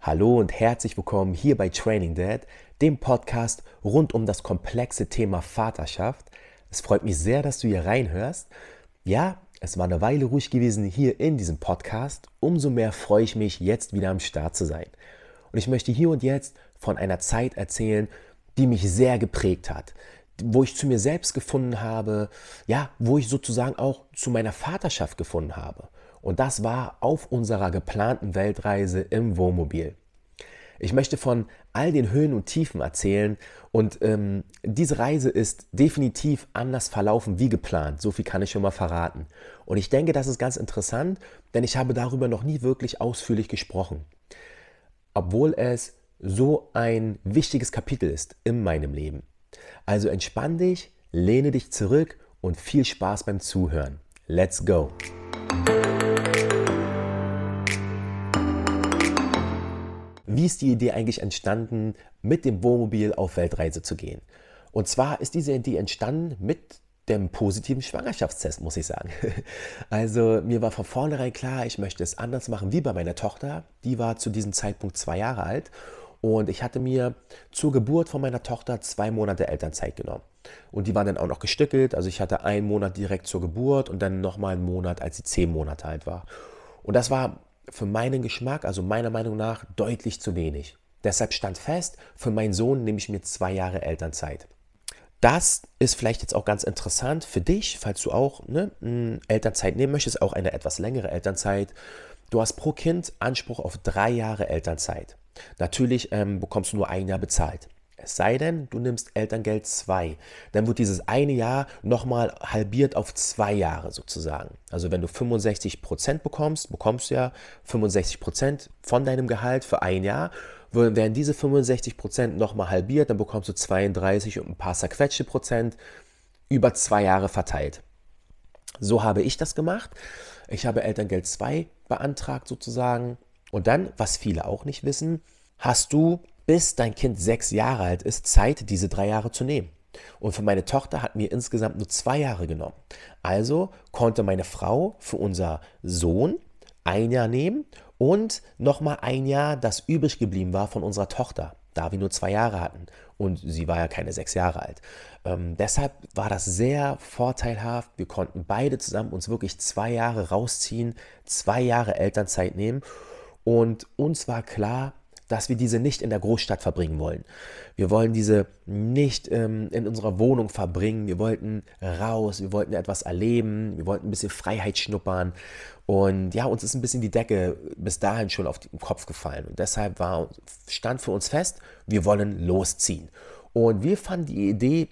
Hallo und herzlich willkommen hier bei Training Dad, dem Podcast rund um das komplexe Thema Vaterschaft. Es freut mich sehr, dass du hier reinhörst. Ja, es war eine Weile ruhig gewesen hier in diesem Podcast. Umso mehr freue ich mich, jetzt wieder am Start zu sein. Und ich möchte hier und jetzt von einer Zeit erzählen, die mich sehr geprägt hat, wo ich zu mir selbst gefunden habe, ja, wo ich sozusagen auch zu meiner Vaterschaft gefunden habe. Und das war auf unserer geplanten Weltreise im Wohnmobil. Ich möchte von all den Höhen und Tiefen erzählen und ähm, diese Reise ist definitiv anders verlaufen wie geplant. So viel kann ich schon mal verraten. Und ich denke, das ist ganz interessant, denn ich habe darüber noch nie wirklich ausführlich gesprochen. Obwohl es so ein wichtiges Kapitel ist in meinem Leben. Also entspann dich, lehne dich zurück und viel Spaß beim Zuhören. Let's go! Wie ist die Idee eigentlich entstanden, mit dem Wohnmobil auf Weltreise zu gehen? Und zwar ist diese Idee entstanden mit dem positiven Schwangerschaftstest, muss ich sagen. Also mir war von vornherein klar, ich möchte es anders machen wie bei meiner Tochter. Die war zu diesem Zeitpunkt zwei Jahre alt und ich hatte mir zur Geburt von meiner Tochter zwei Monate Elternzeit genommen. Und die waren dann auch noch gestückelt. Also ich hatte einen Monat direkt zur Geburt und dann nochmal einen Monat, als sie zehn Monate alt war. Und das war für meinen Geschmack, also meiner Meinung nach, deutlich zu wenig. Deshalb stand fest, für meinen Sohn nehme ich mir zwei Jahre Elternzeit. Das ist vielleicht jetzt auch ganz interessant für dich, falls du auch ne, Elternzeit nehmen möchtest, auch eine etwas längere Elternzeit. Du hast pro Kind Anspruch auf drei Jahre Elternzeit. Natürlich ähm, bekommst du nur ein Jahr bezahlt. Es sei denn, du nimmst Elterngeld 2. Dann wird dieses eine Jahr nochmal halbiert auf zwei Jahre sozusagen. Also wenn du 65 Prozent bekommst, bekommst du ja 65 Prozent von deinem Gehalt für ein Jahr. Werden diese 65 Prozent nochmal halbiert, dann bekommst du 32 und ein paar zerquetschte Prozent über zwei Jahre verteilt. So habe ich das gemacht. Ich habe Elterngeld 2 beantragt sozusagen. Und dann, was viele auch nicht wissen, hast du bis dein Kind sechs Jahre alt ist, Zeit, diese drei Jahre zu nehmen. Und für meine Tochter hat mir insgesamt nur zwei Jahre genommen. Also konnte meine Frau für unser Sohn ein Jahr nehmen und nochmal ein Jahr, das übrig geblieben war von unserer Tochter, da wir nur zwei Jahre hatten. Und sie war ja keine sechs Jahre alt. Ähm, deshalb war das sehr vorteilhaft. Wir konnten beide zusammen uns wirklich zwei Jahre rausziehen, zwei Jahre Elternzeit nehmen. Und uns war klar, dass wir diese nicht in der Großstadt verbringen wollen. Wir wollen diese nicht ähm, in unserer Wohnung verbringen. Wir wollten raus, wir wollten etwas erleben, wir wollten ein bisschen Freiheit schnuppern. Und ja, uns ist ein bisschen die Decke bis dahin schon auf den Kopf gefallen. Und deshalb war, stand für uns fest, wir wollen losziehen. Und wir fanden die Idee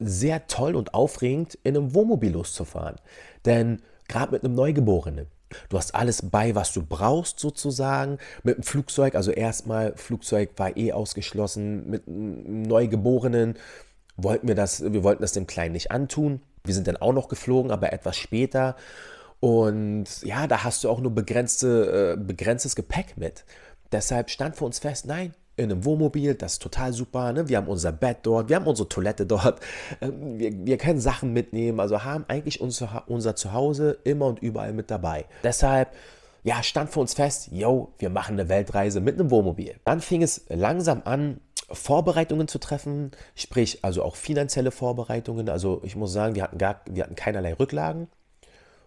sehr toll und aufregend, in einem Wohnmobil loszufahren. Denn gerade mit einem Neugeborenen, Du hast alles bei, was du brauchst sozusagen. Mit dem Flugzeug, also erstmal, Flugzeug war eh ausgeschlossen. Mit einem Neugeborenen wollten wir das, wir wollten das dem Kleinen nicht antun. Wir sind dann auch noch geflogen, aber etwas später. Und ja, da hast du auch nur begrenzte, äh, begrenztes Gepäck mit. Deshalb stand für uns fest, nein, in einem Wohnmobil, das ist total super. Ne? Wir haben unser Bett dort, wir haben unsere Toilette dort, ähm, wir, wir können Sachen mitnehmen, also haben eigentlich unser, unser Zuhause immer und überall mit dabei. Deshalb, ja, stand für uns fest, yo, wir machen eine Weltreise mit einem Wohnmobil. Dann fing es langsam an, Vorbereitungen zu treffen, sprich also auch finanzielle Vorbereitungen. Also ich muss sagen, wir hatten, gar, wir hatten keinerlei Rücklagen.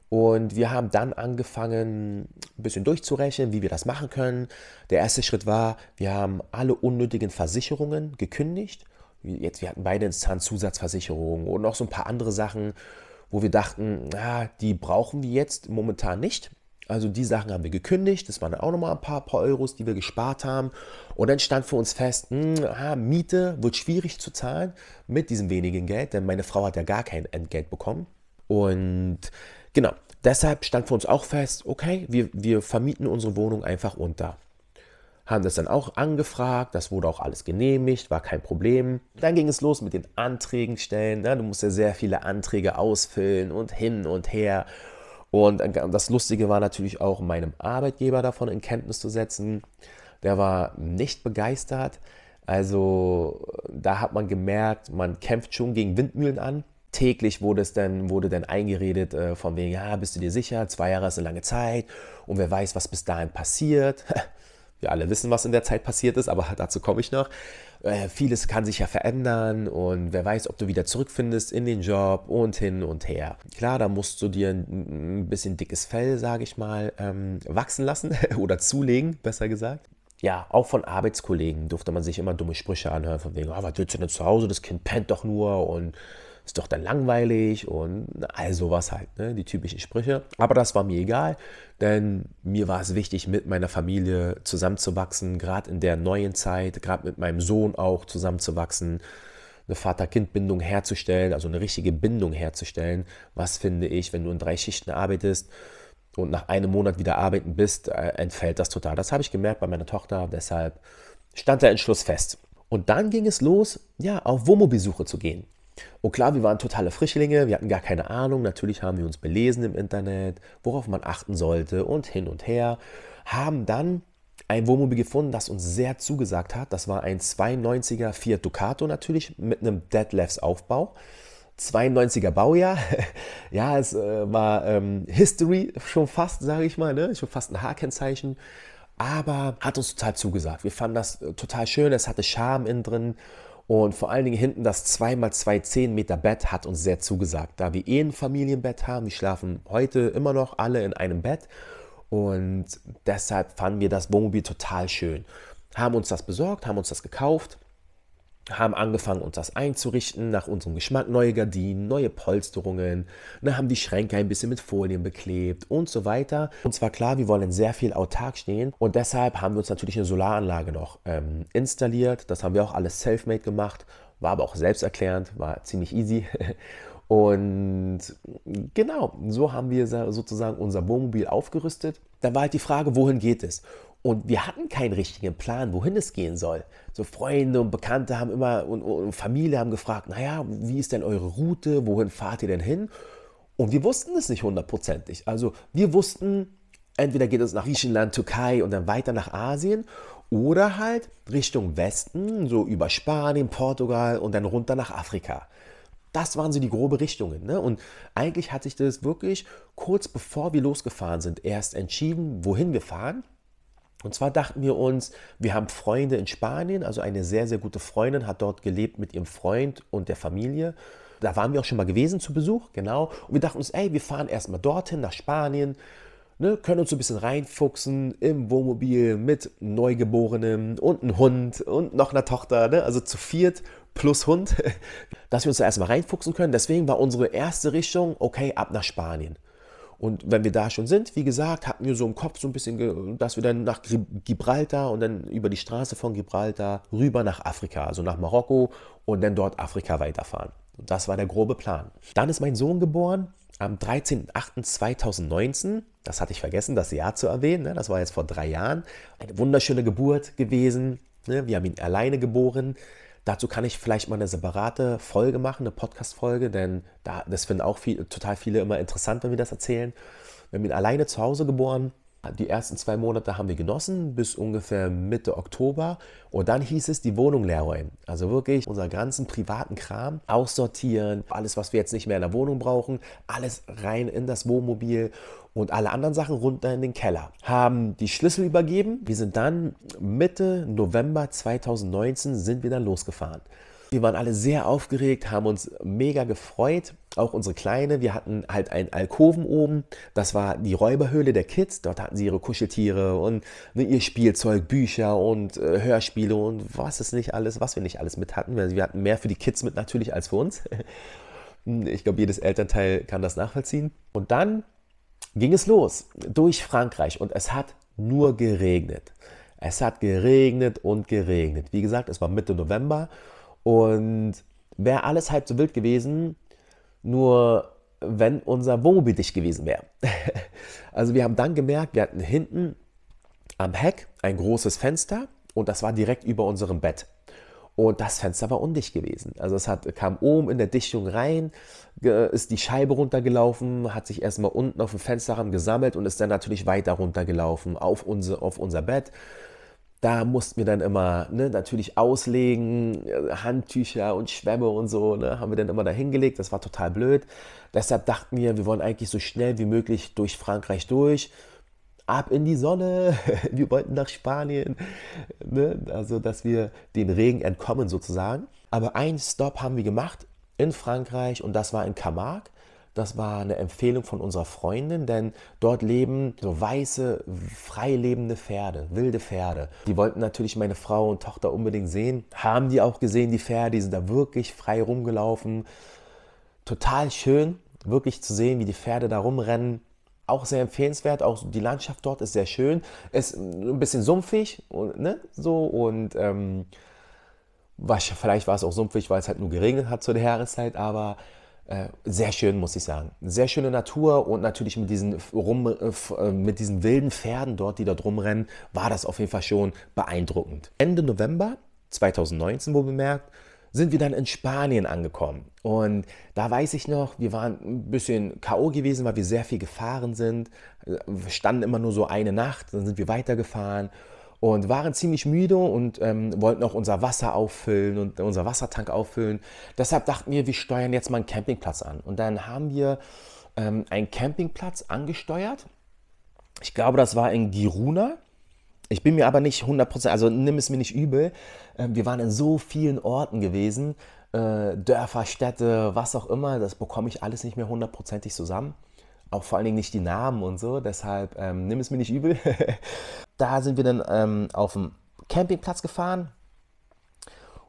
Und wir haben dann angefangen, ein bisschen durchzurechnen, wie wir das machen können. Der erste Schritt war, wir haben alle unnötigen Versicherungen gekündigt. Jetzt, wir hatten beide Instanzzusatzversicherungen und noch so ein paar andere Sachen, wo wir dachten, na, die brauchen wir jetzt momentan nicht. Also die Sachen haben wir gekündigt. Das waren auch nochmal ein paar, paar Euros, die wir gespart haben. Und dann stand für uns fest, mh, hm, ah, Miete wird schwierig zu zahlen mit diesem wenigen Geld, denn meine Frau hat ja gar kein Entgelt bekommen. Und Genau, deshalb stand für uns auch fest, okay, wir, wir vermieten unsere Wohnung einfach unter. Haben das dann auch angefragt, das wurde auch alles genehmigt, war kein Problem. Dann ging es los mit den Anträgen stellen. Ne? Du musst ja sehr viele Anträge ausfüllen und hin und her. Und das Lustige war natürlich auch, meinem Arbeitgeber davon in Kenntnis zu setzen. Der war nicht begeistert. Also da hat man gemerkt, man kämpft schon gegen Windmühlen an. Täglich wurde es dann, wurde dann eingeredet äh, von wegen, ja, bist du dir sicher, zwei Jahre ist eine lange Zeit und wer weiß, was bis dahin passiert. Wir alle wissen, was in der Zeit passiert ist, aber dazu komme ich noch. Äh, vieles kann sich ja verändern und wer weiß, ob du wieder zurückfindest in den Job und hin und her. Klar, da musst du dir ein, ein bisschen dickes Fell, sage ich mal, ähm, wachsen lassen oder zulegen, besser gesagt ja, auch von Arbeitskollegen durfte man sich immer dumme Sprüche anhören, von wegen, oh, was willst du denn zu Hause, das Kind pennt doch nur und ist doch dann langweilig und all sowas halt, ne? die typischen Sprüche. Aber das war mir egal, denn mir war es wichtig, mit meiner Familie zusammenzuwachsen, gerade in der neuen Zeit, gerade mit meinem Sohn auch zusammenzuwachsen, eine Vater-Kind-Bindung herzustellen, also eine richtige Bindung herzustellen. Was finde ich, wenn du in drei Schichten arbeitest und nach einem Monat wieder arbeiten bist, äh, entfällt das total. Das habe ich gemerkt bei meiner Tochter, deshalb stand der Entschluss fest. Und dann ging es los, ja, auf Wohnmobilsuche zu gehen. Und klar, wir waren totale Frischlinge, wir hatten gar keine Ahnung. Natürlich haben wir uns belesen im Internet, worauf man achten sollte und hin und her. Haben dann ein Wohnmobil gefunden, das uns sehr zugesagt hat. Das war ein 92er Fiat Ducato natürlich mit einem Deadlifts Aufbau. 92er Baujahr. ja, es äh, war ähm, History schon fast, sage ich mal, ne? schon fast ein H-Kennzeichen. Aber hat uns total zugesagt. Wir fanden das äh, total schön. Es hatte Charme innen drin und vor allen Dingen hinten das 2x2 10 Meter Bett hat uns sehr zugesagt. Da wir eh ein Familienbett haben, wir schlafen heute immer noch alle in einem Bett. Und deshalb fanden wir das Wohnmobil total schön. Haben uns das besorgt, haben uns das gekauft haben angefangen, uns das einzurichten, nach unserem Geschmack neue Gardinen, neue Polsterungen, dann haben die Schränke ein bisschen mit Folien beklebt und so weiter. Und zwar klar, wir wollen sehr viel autark stehen und deshalb haben wir uns natürlich eine Solaranlage noch ähm, installiert. Das haben wir auch alles self-made gemacht, war aber auch selbsterklärend, war ziemlich easy. Und genau, so haben wir sozusagen unser Wohnmobil aufgerüstet. Dann war halt die Frage, wohin geht es? Und wir hatten keinen richtigen Plan, wohin es gehen soll. So Freunde und Bekannte haben immer und, und Familie haben gefragt, naja, wie ist denn eure Route, wohin fahrt ihr denn hin? Und wir wussten es nicht hundertprozentig. Also wir wussten, entweder geht es nach Griechenland, Türkei und dann weiter nach Asien oder halt Richtung Westen, so über Spanien, Portugal und dann runter nach Afrika. Das waren so die grobe Richtungen. Ne? Und eigentlich hat sich das wirklich kurz bevor wir losgefahren sind erst entschieden, wohin wir fahren. Und zwar dachten wir uns, wir haben Freunde in Spanien, also eine sehr, sehr gute Freundin hat dort gelebt mit ihrem Freund und der Familie. Da waren wir auch schon mal gewesen zu Besuch, genau. Und wir dachten uns, ey, wir fahren erstmal dorthin nach Spanien, ne, können uns so ein bisschen reinfuchsen im Wohnmobil mit Neugeborenem und einem Hund und noch einer Tochter, ne, also zu viert plus Hund, dass wir uns da erstmal reinfuchsen können. Deswegen war unsere erste Richtung, okay, ab nach Spanien. Und wenn wir da schon sind, wie gesagt, hatten wir so im Kopf so ein bisschen, dass wir dann nach Gibraltar und dann über die Straße von Gibraltar rüber nach Afrika, also nach Marokko und dann dort Afrika weiterfahren. Das war der grobe Plan. Dann ist mein Sohn geboren am 13.08.2019. Das hatte ich vergessen, das Jahr zu erwähnen. Ne? Das war jetzt vor drei Jahren. Eine wunderschöne Geburt gewesen. Ne? Wir haben ihn alleine geboren. Dazu kann ich vielleicht mal eine separate Folge machen, eine Podcast-Folge, denn da, das finden auch viel, total viele immer interessant, wenn wir das erzählen. Wir haben ihn alleine zu Hause geboren. Die ersten zwei Monate haben wir genossen, bis ungefähr Mitte Oktober. Und dann hieß es, die Wohnung leer räumen. Also wirklich unseren ganzen privaten Kram aussortieren. Alles, was wir jetzt nicht mehr in der Wohnung brauchen, alles rein in das Wohnmobil und alle anderen Sachen runter in den Keller. Haben die Schlüssel übergeben. Wir sind dann Mitte November 2019 sind wir dann losgefahren. Wir waren alle sehr aufgeregt, haben uns mega gefreut. Auch unsere Kleine, wir hatten halt einen Alkoven oben. Das war die Räuberhöhle der Kids. Dort hatten sie ihre Kuscheltiere und ne, ihr Spielzeug, Bücher und äh, Hörspiele und was ist nicht alles, was wir nicht alles mit hatten. Wir hatten mehr für die Kids mit natürlich als für uns. Ich glaube, jedes Elternteil kann das nachvollziehen. Und dann ging es los durch Frankreich und es hat nur geregnet. Es hat geregnet und geregnet. Wie gesagt, es war Mitte November und wäre alles halb so wild gewesen, nur wenn unser Wohnmobil dicht gewesen wäre. also wir haben dann gemerkt, wir hatten hinten am Heck ein großes Fenster und das war direkt über unserem Bett. Und das Fenster war undicht gewesen. Also es hat, kam oben in der Dichtung rein, ist die Scheibe runtergelaufen, hat sich erstmal unten auf dem Fensterrahmen gesammelt und ist dann natürlich weiter runtergelaufen auf unser, auf unser Bett. Da mussten wir dann immer ne, natürlich auslegen, äh, Handtücher und Schwämme und so, ne, haben wir dann immer da hingelegt. Das war total blöd. Deshalb dachten wir, wir wollen eigentlich so schnell wie möglich durch Frankreich durch. Ab in die Sonne. Wir wollten nach Spanien. Ne? Also, dass wir den Regen entkommen sozusagen. Aber einen Stop haben wir gemacht in Frankreich und das war in Camargue. Das war eine Empfehlung von unserer Freundin, denn dort leben so weiße, frei lebende Pferde, wilde Pferde. Die wollten natürlich meine Frau und Tochter unbedingt sehen. Haben die auch gesehen, die Pferde, die sind da wirklich frei rumgelaufen. Total schön, wirklich zu sehen, wie die Pferde da rumrennen. Auch sehr empfehlenswert, auch die Landschaft dort ist sehr schön. Ist ein bisschen sumpfig, ne? so und ähm, vielleicht war es auch sumpfig, weil es halt nur geregnet hat zu der Jahreszeit, aber sehr schön, muss ich sagen. Sehr schöne Natur und natürlich mit diesen, rum, äh, äh, mit diesen wilden Pferden dort, die da drum rennen, war das auf jeden Fall schon beeindruckend. Ende November 2019, wo bemerkt, sind wir dann in Spanien angekommen. Und da weiß ich noch, wir waren ein bisschen K.O. gewesen, weil wir sehr viel gefahren sind. Wir standen immer nur so eine Nacht, dann sind wir weitergefahren und waren ziemlich müde und ähm, wollten auch unser Wasser auffüllen und unser Wassertank auffüllen. Deshalb dachten wir, wir steuern jetzt mal einen Campingplatz an. Und dann haben wir ähm, einen Campingplatz angesteuert. Ich glaube, das war in Giruna. Ich bin mir aber nicht 100%, also nimm es mir nicht übel. Ähm, wir waren in so vielen Orten gewesen, äh, Dörfer, Städte, was auch immer. Das bekomme ich alles nicht mehr hundertprozentig zusammen auch vor allen Dingen nicht die Namen und so, deshalb ähm, nimm es mir nicht übel. da sind wir dann ähm, auf dem Campingplatz gefahren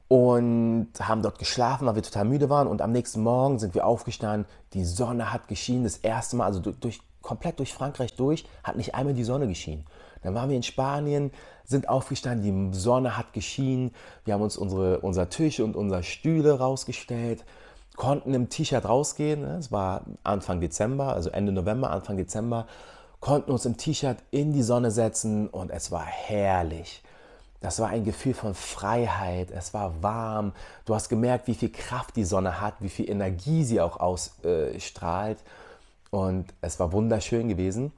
und haben dort geschlafen, weil wir total müde waren. Und am nächsten Morgen sind wir aufgestanden, die Sonne hat geschienen, das erste Mal, also durch, komplett durch Frankreich durch, hat nicht einmal die Sonne geschienen. Dann waren wir in Spanien, sind aufgestanden, die Sonne hat geschienen, wir haben uns unsere, unser Tisch und unsere Stühle rausgestellt konnten im T-Shirt rausgehen. Ne? Es war Anfang Dezember, also Ende November, Anfang Dezember, konnten uns im T-Shirt in die Sonne setzen und es war herrlich. Das war ein Gefühl von Freiheit, es war warm. Du hast gemerkt, wie viel Kraft die Sonne hat, wie viel Energie sie auch ausstrahlt. Und es war wunderschön gewesen.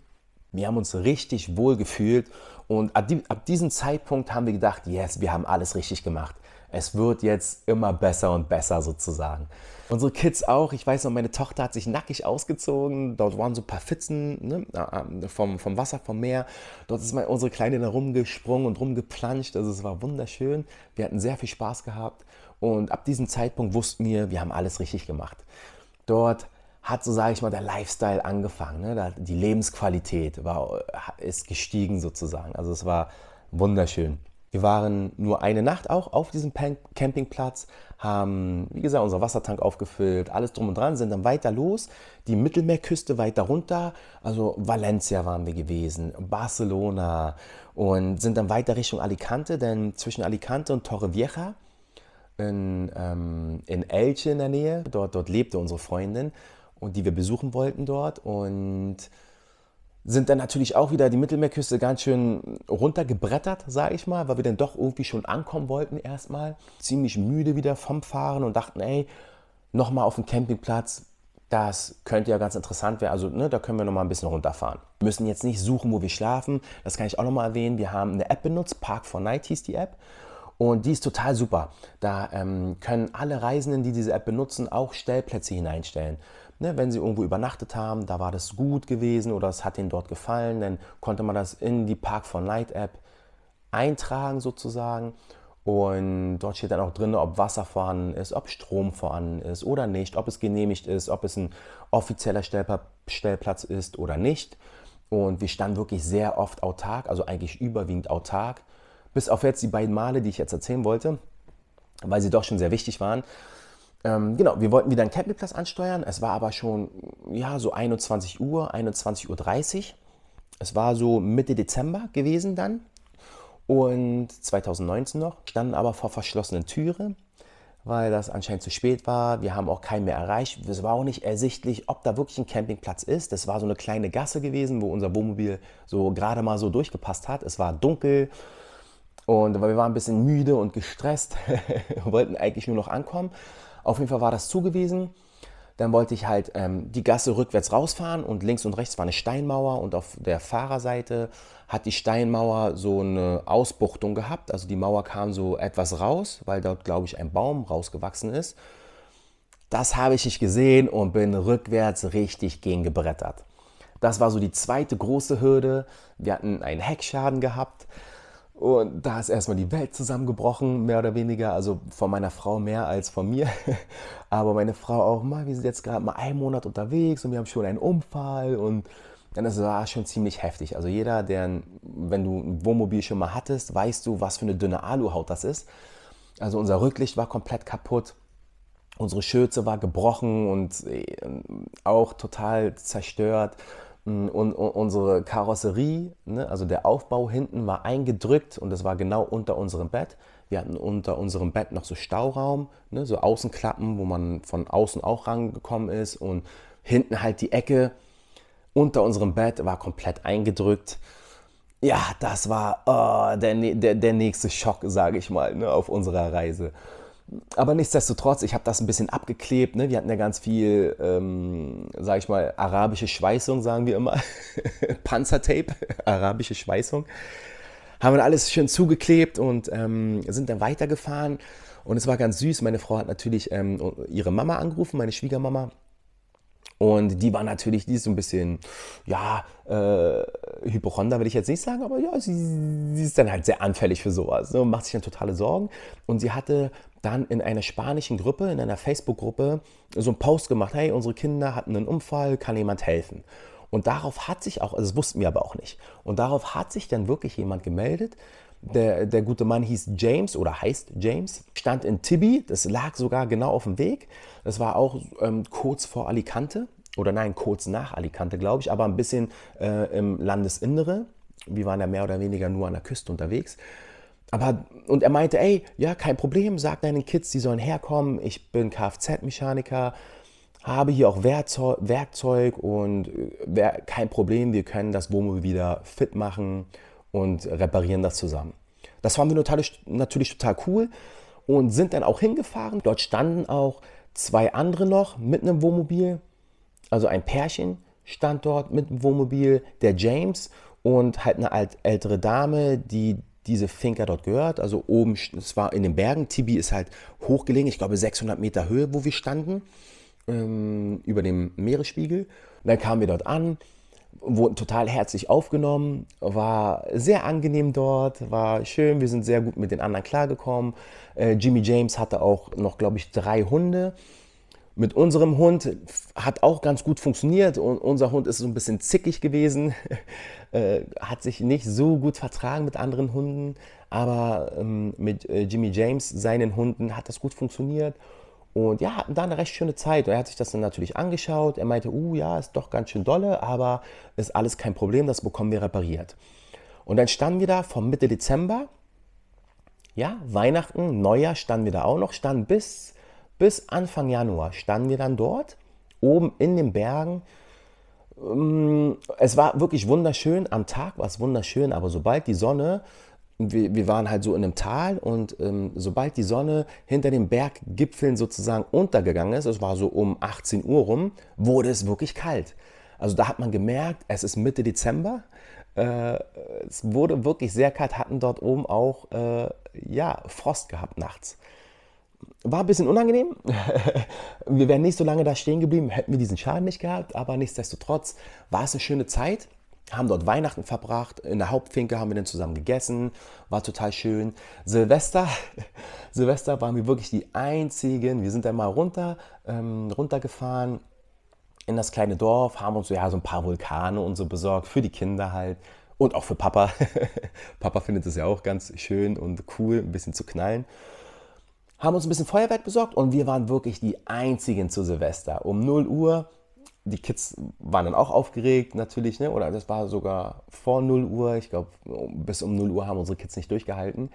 Wir haben uns richtig wohl gefühlt und ab, diesem Zeitpunkt haben wir gedacht, yes, wir haben alles richtig gemacht es wird jetzt immer besser und besser sozusagen. Unsere Kids auch. Ich weiß noch, meine Tochter hat sich nackig ausgezogen. Dort waren so ein paar Pfützen ne, äh, vom, vom Wasser, vom Meer. Dort ist unsere Kleine da rumgesprungen und rumgeplanscht. Also es war wunderschön. Wir hatten sehr viel Spaß gehabt. Und ab diesem Zeitpunkt wussten wir, wir haben alles richtig gemacht. Dort hat, so sage ich mal, der Lifestyle angefangen. Ne? Die Lebensqualität war, ist gestiegen sozusagen. Also es war wunderschön. Wir waren nur eine Nacht auch auf diesem Campingplatz, haben, wie gesagt, unser Wassertank aufgefüllt, alles drum und dran, sind dann weiter los, die Mittelmeerküste weiter runter, also Valencia waren wir gewesen, Barcelona und sind dann weiter Richtung Alicante, denn zwischen Alicante und Torrevieja in, ähm, in Elche in der Nähe, dort, dort lebte unsere Freundin und die wir besuchen wollten dort und sind dann natürlich auch wieder die Mittelmeerküste ganz schön runtergebrettert, sage ich mal, weil wir dann doch irgendwie schon ankommen wollten erstmal. Ziemlich müde wieder vom Fahren und dachten, ey, nochmal auf dem Campingplatz, das könnte ja ganz interessant werden. Also ne, da können wir nochmal ein bisschen runterfahren. Wir müssen jetzt nicht suchen, wo wir schlafen. Das kann ich auch nochmal erwähnen. Wir haben eine App benutzt, Park for Night hieß die App. Und die ist total super. Da ähm, können alle Reisenden, die diese App benutzen, auch Stellplätze hineinstellen. Ne, wenn sie irgendwo übernachtet haben, da war das gut gewesen oder es hat ihnen dort gefallen, dann konnte man das in die Park for Night App eintragen sozusagen. Und dort steht dann auch drin, ob Wasser vorhanden ist, ob Strom vorhanden ist oder nicht, ob es genehmigt ist, ob es ein offizieller Stellplatz ist oder nicht. Und wir standen wirklich sehr oft autark, also eigentlich überwiegend autark. Bis auf jetzt die beiden Male, die ich jetzt erzählen wollte, weil sie doch schon sehr wichtig waren. Ähm, genau, wir wollten wieder einen Campingplatz ansteuern. Es war aber schon ja, so 21 Uhr, 21.30 Uhr. Es war so Mitte Dezember gewesen dann. Und 2019 noch. Standen aber vor verschlossenen Türen, weil das anscheinend zu spät war. Wir haben auch keinen mehr erreicht. Es war auch nicht ersichtlich, ob da wirklich ein Campingplatz ist. Das war so eine kleine Gasse gewesen, wo unser Wohnmobil so gerade mal so durchgepasst hat. Es war dunkel. Und wir waren ein bisschen müde und gestresst, wollten eigentlich nur noch ankommen. Auf jeden Fall war das zugewiesen. Dann wollte ich halt ähm, die Gasse rückwärts rausfahren und links und rechts war eine Steinmauer und auf der Fahrerseite hat die Steinmauer so eine Ausbuchtung gehabt. Also die Mauer kam so etwas raus, weil dort, glaube ich, ein Baum rausgewachsen ist. Das habe ich nicht gesehen und bin rückwärts richtig gegen gebrettert. Das war so die zweite große Hürde. Wir hatten einen Heckschaden gehabt. Und da ist erstmal die Welt zusammengebrochen, mehr oder weniger. Also von meiner Frau mehr als von mir. Aber meine Frau auch mal, wir sind jetzt gerade mal einen Monat unterwegs und wir haben schon einen Unfall. Und dann ist es schon ziemlich heftig. Also jeder, der, wenn du ein Wohnmobil schon mal hattest, weißt du, was für eine dünne Aluhaut das ist. Also unser Rücklicht war komplett kaputt. Unsere Schürze war gebrochen und äh, auch total zerstört. Mm, und, unsere Karosserie, ne, also der Aufbau hinten war eingedrückt und das war genau unter unserem Bett. Wir hatten unter unserem Bett noch so Stauraum, ne, so Außenklappen, wo man von außen auch rangekommen ist und hinten halt die Ecke unter unserem Bett war komplett eingedrückt. Ja, das war oh, der, der, der nächste Schock, sage ich mal, ne, auf unserer Reise aber nichtsdestotrotz, ich habe das ein bisschen abgeklebt. Ne? Wir hatten ja ganz viel, ähm, sage ich mal, arabische Schweißung, sagen wir immer. Panzertape, arabische Schweißung. Haben wir alles schön zugeklebt und ähm, sind dann weitergefahren. Und es war ganz süß. Meine Frau hat natürlich ähm, ihre Mama angerufen, meine Schwiegermama. Und die war natürlich, die ist so ein bisschen, ja, äh, Hypochonder will ich jetzt nicht sagen, aber ja, sie, sie ist dann halt sehr anfällig für sowas ne, und macht sich dann totale Sorgen. Und sie hatte dann in einer spanischen Gruppe, in einer Facebook-Gruppe, so einen Post gemacht, hey, unsere Kinder hatten einen Unfall, kann jemand helfen? Und darauf hat sich auch, also das wussten wir aber auch nicht, und darauf hat sich dann wirklich jemand gemeldet. Der, der gute Mann hieß James oder heißt James, stand in Tibi, das lag sogar genau auf dem Weg. Das war auch ähm, kurz vor Alicante, oder nein, kurz nach Alicante, glaube ich, aber ein bisschen äh, im Landesinnere. Wir waren ja mehr oder weniger nur an der Küste unterwegs. Aber, und er meinte, ey, ja, kein Problem, sag deinen Kids, die sollen herkommen. Ich bin Kfz-Mechaniker, habe hier auch Werkzeug, und äh, kein Problem, wir können das Wohnmobil wieder fit machen und reparieren das zusammen. Das fanden wir natürlich, natürlich total cool und sind dann auch hingefahren. Dort standen auch zwei andere noch mit einem Wohnmobil. Also ein Pärchen stand dort mit einem Wohnmobil, der James und halt eine ältere Dame, die diese Finca dort gehört. Also oben, es war in den Bergen. Tibi ist halt hochgelegen, ich glaube 600 Meter Höhe, wo wir standen, ähm, über dem Meeresspiegel. Und dann kamen wir dort an, wurden total herzlich aufgenommen, war sehr angenehm dort, war schön, wir sind sehr gut mit den anderen klargekommen. Äh, Jimmy James hatte auch noch, glaube ich, drei Hunde. Mit unserem Hund hat auch ganz gut funktioniert und unser Hund ist so ein bisschen zickig gewesen, äh, hat sich nicht so gut vertragen mit anderen Hunden, aber ähm, mit äh, Jimmy James, seinen Hunden, hat das gut funktioniert und ja, hatten da eine recht schöne Zeit. Er hat sich das dann natürlich angeschaut. Er meinte, uh, ja, ist doch ganz schön dolle, aber ist alles kein Problem, das bekommen wir repariert. Und dann standen wir da vom Mitte Dezember. Ja, Weihnachten, Neujahr standen wir da auch noch, standen bis bis Anfang Januar standen wir dann dort, oben in den Bergen. Ähm, es war wirklich wunderschön. Am Tag war es wunderschön, aber sobald die Sonne, wir, wir waren halt so in einem Tal und ähm, sobald die Sonne hinter den Berggipfeln sozusagen untergegangen ist, es war so um 18 Uhr rum, wurde es wirklich kalt. Also da hat man gemerkt, es ist Mitte Dezember. Äh, es wurde wirklich sehr kalt, hatten dort oben auch äh, ja, Frost gehabt nachts. War ein bisschen unangenehm. wir wären nicht so lange da stehen geblieben, hätten wir diesen Schaden nicht gehabt, aber nichtsdestotrotz war es eine schöne Zeit. Haben dort Weihnachten verbracht. In der Hauptfinke haben wir dann zusammen gegessen. War total schön. Silvester, Silvester waren wir wirklich die einzigen. Wir sind dann mal runter, ähm, runtergefahren in das kleine Dorf, haben uns so, ja, so ein paar Vulkane und so besorgt für die Kinder halt und auch für Papa. Papa findet es ja auch ganz schön und cool, ein bisschen zu knallen haben uns ein bisschen Feuerwerk besorgt und wir waren wirklich die einzigen zu Silvester. Um 0 Uhr, die Kids waren dann auch aufgeregt natürlich, ne? oder das war sogar vor 0 Uhr. Ich glaube, bis um 0 Uhr haben unsere Kids nicht durchgehalten.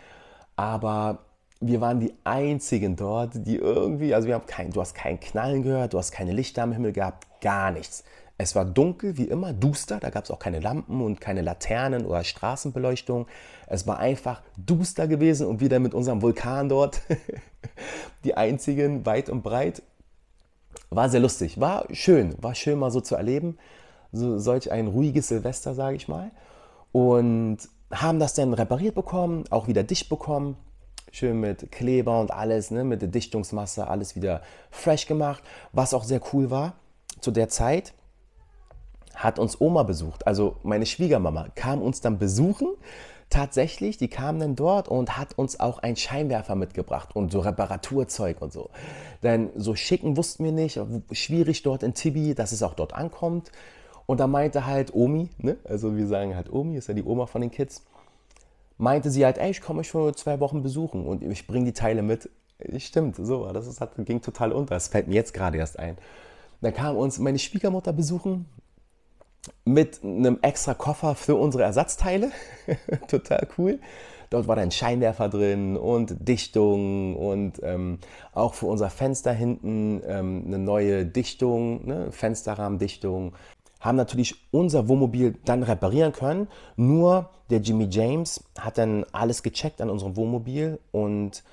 Aber wir waren die einzigen dort, die irgendwie, also wir haben kein, du hast keinen Knallen gehört, du hast keine Lichter am Himmel gehabt, gar nichts. Es war dunkel wie immer, duster, da gab es auch keine Lampen und keine Laternen oder Straßenbeleuchtung. Es war einfach duster gewesen und wieder mit unserem Vulkan dort, die einzigen weit und breit. War sehr lustig, war schön, war schön mal so zu erleben. So, solch ein ruhiges Silvester, sage ich mal. Und haben das dann repariert bekommen, auch wieder dicht bekommen. Schön mit Kleber und alles, ne, mit der Dichtungsmasse, alles wieder fresh gemacht. Was auch sehr cool war, zu der Zeit hat uns Oma besucht. Also meine Schwiegermama kam uns dann besuchen. Tatsächlich, die kam dann dort und hat uns auch einen Scheinwerfer mitgebracht und so Reparaturzeug und so. Denn so schicken wussten wir nicht, schwierig dort in Tibi, dass es auch dort ankommt. Und da meinte halt Omi, ne? also wir sagen halt Omi, ist ja die Oma von den Kids, meinte sie halt, ey, ich komme euch schon zwei Wochen besuchen und ich bringe die Teile mit. Stimmt, so, das ist, das ging total unter. Das fällt mir jetzt gerade erst ein. Dann kam uns meine Schwiegermutter besuchen mit einem extra Koffer für unsere Ersatzteile. total cool. Dort war dann Scheinwerfer drin und Dichtung und ähm, auch für unser Fenster hinten ähm, eine neue Dichtung, ne? Fensterrahmendichtung, haben natürlich unser Wohnmobil dann reparieren können. Nur der Jimmy James hat dann alles gecheckt an unserem Wohnmobil und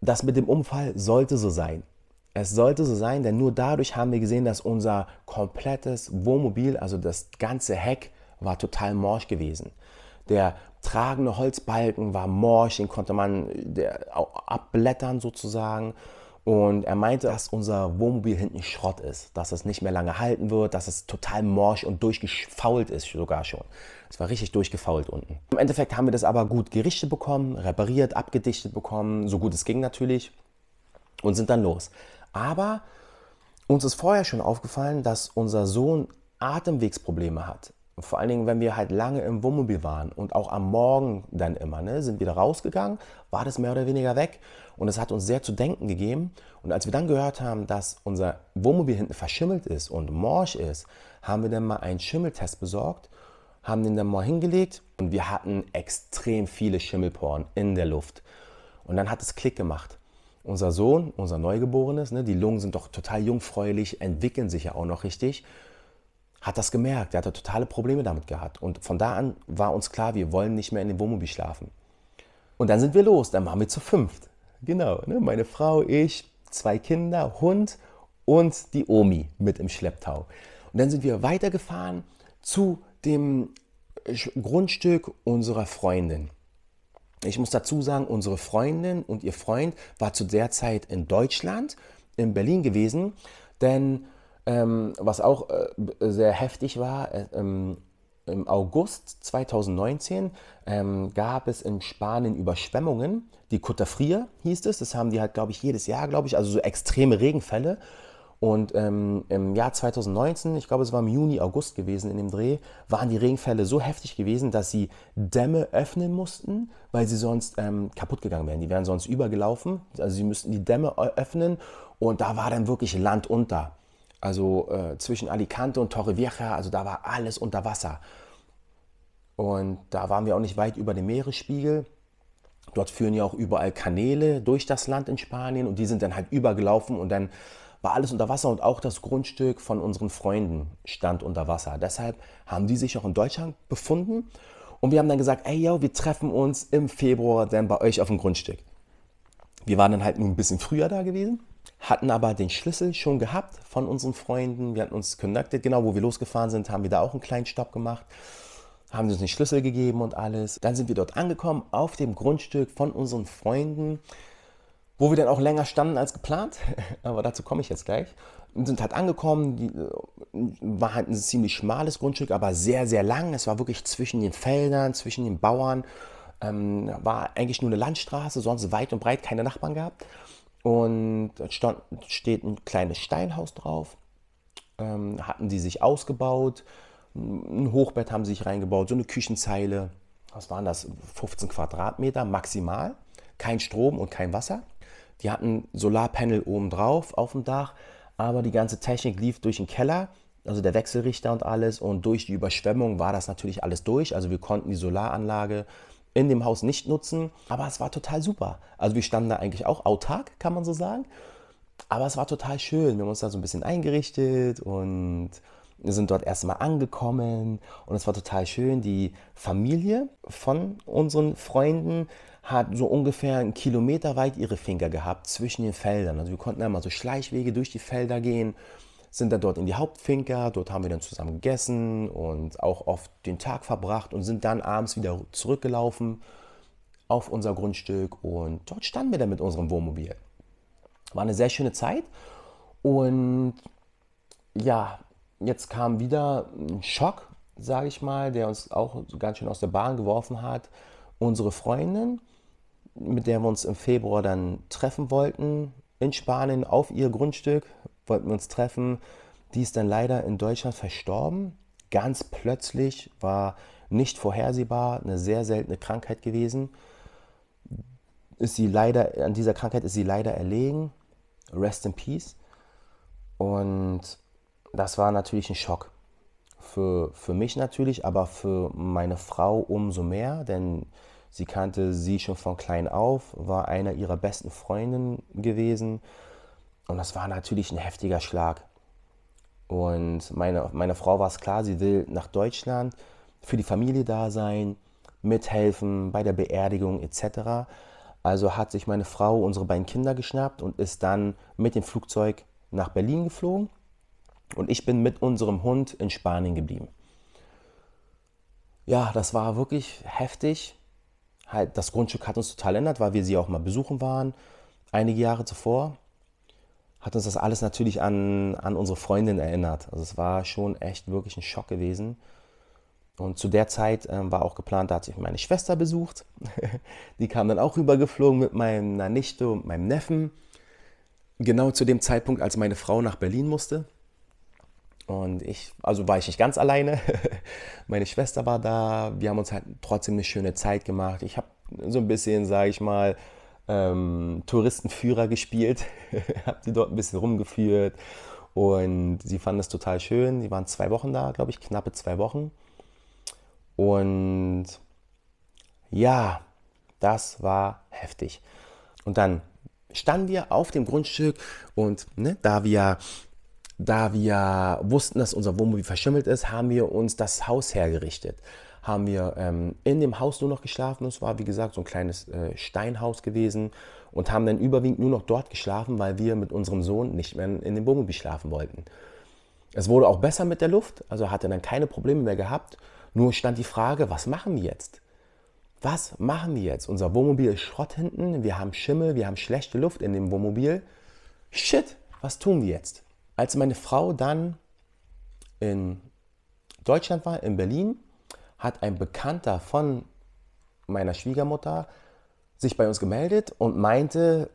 das mit dem Unfall sollte so sein. Es sollte so sein, denn nur dadurch haben wir gesehen, dass unser komplettes Wohnmobil, also das ganze Heck, war total morsch gewesen. Der tragende Holzbalken war morsch, den konnte man abblättern sozusagen. Und er meinte, dass unser Wohnmobil hinten Schrott ist, dass es nicht mehr lange halten wird, dass es total morsch und durchgefault ist sogar schon. Es war richtig durchgefault unten. Im Endeffekt haben wir das aber gut gerichtet bekommen, repariert, abgedichtet bekommen, so gut es ging natürlich und sind dann los. Aber uns ist vorher schon aufgefallen, dass unser Sohn Atemwegsprobleme hat. Vor allen Dingen, wenn wir halt lange im Wohnmobil waren und auch am Morgen dann immer, ne, sind wieder rausgegangen, war das mehr oder weniger weg und es hat uns sehr zu denken gegeben. Und als wir dann gehört haben, dass unser Wohnmobil hinten verschimmelt ist und morsch ist, haben wir dann mal einen Schimmeltest besorgt, haben den dann mal hingelegt und wir hatten extrem viele Schimmelporen in der Luft. Und dann hat es Klick gemacht. Unser Sohn, unser Neugeborenes, ne, die Lungen sind doch total jungfräulich, entwickeln sich ja auch noch richtig hat das gemerkt. Er hatte totale Probleme damit gehabt. Und von da an war uns klar, wir wollen nicht mehr in dem Wohnmobil schlafen. Und dann sind wir los. Dann waren wir zu fünft. Genau. Ne? Meine Frau, ich, zwei Kinder, Hund und die Omi mit im Schlepptau. Und dann sind wir weitergefahren zu dem Grundstück unserer Freundin. Ich muss dazu sagen, unsere Freundin und ihr Freund war zu der Zeit in Deutschland, in Berlin gewesen, denn ähm, was auch äh, sehr heftig war, äh, ähm, im August 2019 ähm, gab es in Spanien Überschwemmungen. Die Côte Fria hieß es. Das haben die halt, glaube ich, jedes Jahr, glaube ich, also so extreme Regenfälle. Und ähm, im Jahr 2019, ich glaube, es war im Juni, August gewesen in dem Dreh, waren die Regenfälle so heftig gewesen, dass sie Dämme öffnen mussten, weil sie sonst ähm, kaputt gegangen wären. Die wären sonst übergelaufen. Also sie müssten die Dämme öffnen und da war dann wirklich Land unter also äh, zwischen Alicante und Torrevieja, also da war alles unter Wasser. Und da waren wir auch nicht weit über dem Meeresspiegel. Dort führen ja auch überall Kanäle durch das Land in Spanien und die sind dann halt übergelaufen und dann war alles unter Wasser und auch das Grundstück von unseren Freunden stand unter Wasser. Deshalb haben die sich auch in Deutschland befunden und wir haben dann gesagt, ey yo, wir treffen uns im Februar dann bei euch auf dem Grundstück. Wir waren dann halt nur ein bisschen früher da gewesen hatten aber den Schlüssel schon gehabt von unseren Freunden. Wir hatten uns connected, genau wo wir losgefahren sind, haben wir da auch einen kleinen Stopp gemacht, haben uns den Schlüssel gegeben und alles. Dann sind wir dort angekommen auf dem Grundstück von unseren Freunden, wo wir dann auch länger standen als geplant, aber dazu komme ich jetzt gleich. Und sind halt angekommen, die, äh, war halt ein ziemlich schmales Grundstück, aber sehr, sehr lang. Es war wirklich zwischen den Feldern, zwischen den Bauern. Ähm, war eigentlich nur eine Landstraße, sonst weit und breit keine Nachbarn gehabt. Und da steht ein kleines Steinhaus drauf. Ähm, hatten die sich ausgebaut. Ein Hochbett haben sie sich reingebaut, so eine Küchenzeile. Was waren das? 15 Quadratmeter maximal. Kein Strom und kein Wasser. Die hatten Solarpanel oben drauf auf dem Dach, aber die ganze Technik lief durch den Keller, also der Wechselrichter und alles. Und durch die Überschwemmung war das natürlich alles durch. Also wir konnten die Solaranlage in dem Haus nicht nutzen, aber es war total super. Also wir standen da eigentlich auch autark, kann man so sagen. Aber es war total schön. Wir haben uns da so ein bisschen eingerichtet und Wir sind dort erstmal angekommen und es war total schön. Die Familie von unseren Freunden hat so ungefähr einen Kilometer weit ihre Finger gehabt zwischen den Feldern. Also wir konnten einmal so Schleichwege durch die Felder gehen, sind dann dort in die Hauptfinker, dort haben wir dann zusammen gegessen und auch oft den Tag verbracht und sind dann abends wieder zurückgelaufen auf unser Grundstück und dort standen wir dann mit unserem Wohnmobil. War eine sehr schöne Zeit und ja, jetzt kam wieder ein Schock, sage ich mal, der uns auch ganz schön aus der Bahn geworfen hat. Unsere Freundin, mit der wir uns im Februar dann treffen wollten, in Spanien auf ihr Grundstück, wollten wir uns treffen. Die ist dann leider in Deutschland verstorben. Ganz plötzlich war nicht vorhersehbar, eine sehr seltene Krankheit gewesen. Ist sie leider, an dieser Krankheit ist sie leider erlegen. Rest in Peace. Und das war natürlich ein Schock. Für, für mich natürlich, aber für meine Frau umso mehr, denn sie kannte sie schon von klein auf, war einer ihrer besten Freundinnen gewesen. Und das war natürlich ein heftiger Schlag. Und meine, meine Frau war es klar, sie will nach Deutschland für die Familie da sein, mithelfen bei der Beerdigung etc. Also hat sich meine Frau unsere beiden Kinder geschnappt und ist dann mit dem Flugzeug nach Berlin geflogen. Und ich bin mit unserem Hund in Spanien geblieben. Ja, das war wirklich heftig. Halt, das Grundstück hat uns total ändert, weil wir sie auch mal besuchen waren, einige Jahre zuvor. Hat uns das alles natürlich an, an unsere Freundin erinnert. Also es war schon echt wirklich ein Schock gewesen. Und zu der Zeit ähm, war auch geplant, da hat sich meine Schwester besucht. Die kam dann auch rübergeflogen mit meiner Nichte und meinem Neffen. Genau zu dem Zeitpunkt, als meine Frau nach Berlin musste. Und ich, also war ich nicht ganz alleine. Meine Schwester war da. Wir haben uns halt trotzdem eine schöne Zeit gemacht. Ich habe so ein bisschen, sage ich mal, ähm, Touristenführer gespielt. habe die dort ein bisschen rumgeführt. Und sie fanden es total schön. Sie waren zwei Wochen da, glaube ich, knappe zwei Wochen. Und ja, das war heftig. Und dann standen wir auf dem Grundstück und ne, da wir da wir wussten, dass unser Wohnmobil verschimmelt ist, haben wir uns das Haus hergerichtet. Haben wir ähm, in dem Haus nur noch geschlafen. Es war, wie gesagt, so ein kleines äh, Steinhaus gewesen und haben dann überwiegend nur noch dort geschlafen, weil wir mit unserem Sohn nicht mehr in dem Wohnmobil schlafen wollten. Es wurde auch besser mit der Luft, also hatte dann keine Probleme mehr gehabt. Nur stand die Frage, was machen wir jetzt? Was machen wir jetzt? Unser Wohnmobil ist Schrott hinten, wir haben Schimmel, wir haben schlechte Luft in dem Wohnmobil. Shit, was tun wir jetzt? Als meine Frau dann in Deutschland war, in Berlin, hat ein Bekannter von meiner Schwiegermutter sich bei uns gemeldet und meinte,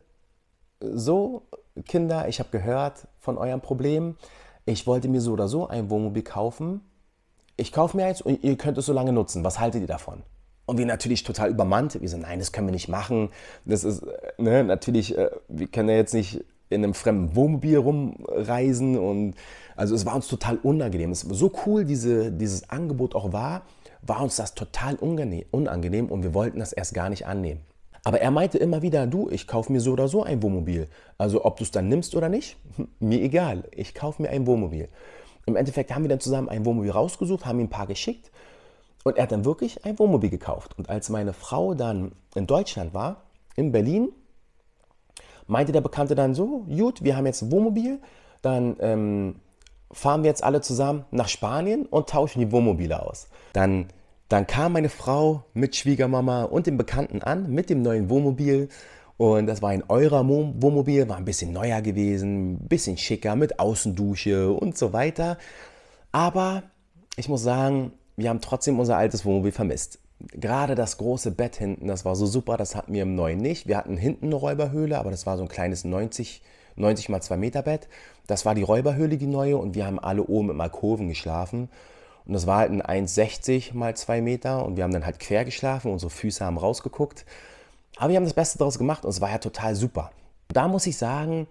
so Kinder, ich habe gehört von eurem Problem, ich wollte mir so oder so ein Wohnmobil kaufen. Ich kaufe mir eins und ihr könnt es so lange nutzen. Was haltet ihr davon? Und wir natürlich total übermannt. Wir so, nein, das können wir nicht machen. Das ist, äh, ne, natürlich, äh, wir können ja jetzt nicht in einem fremden Wohnmobil rumreisen und also es war uns total unangenehm. Es so cool, diese, dieses Angebot auch war, war uns das total unangenehm und wir wollten das erst gar nicht annehmen. Aber er meinte immer wieder, du, ich kaufe mir so oder so ein Wohnmobil. Also ob du es dann nimmst oder nicht, mir egal, ich kaufe mir ein Wohnmobil. Im Endeffekt haben wir dann zusammen ein Wohnmobil rausgesucht, haben ihm ein paar geschickt und er hat dann wirklich ein Wohnmobil gekauft. Und als meine Frau dann in Deutschland war, in Berlin, meinte der Bekannte dann so, gut, wir haben jetzt ein Wohnmobil, dann ähm, fahren wir jetzt alle zusammen nach Spanien und tauschen die Wohnmobile aus. Dann, dann kam meine Frau mit Schwiegermama und dem Bekannten an mit dem neuen Wohnmobil und das war ein eurer Wohnmobil, war ein bisschen neuer gewesen, ein bisschen schicker mit Außendusche und so weiter. Aber ich muss sagen, wir haben trotzdem unser altes Wohnmobil vermisst. Gerade das große Bett hinten, das war so super, das hatten wir im neuen nicht. Wir hatten hinten eine Räuberhöhle, aber das war so ein kleines 90, 90 mal 2 Meter Bett. Das war die Räuberhöhle, die neue, und wir haben alle oben im Alkoven geschlafen. Und das war halt ein 1,60 mal 2 Meter und wir haben dann halt quer geschlafen, unsere Füße haben rausgeguckt. Aber wir haben das Beste daraus gemacht und es war ja total super. Da muss ich sagen,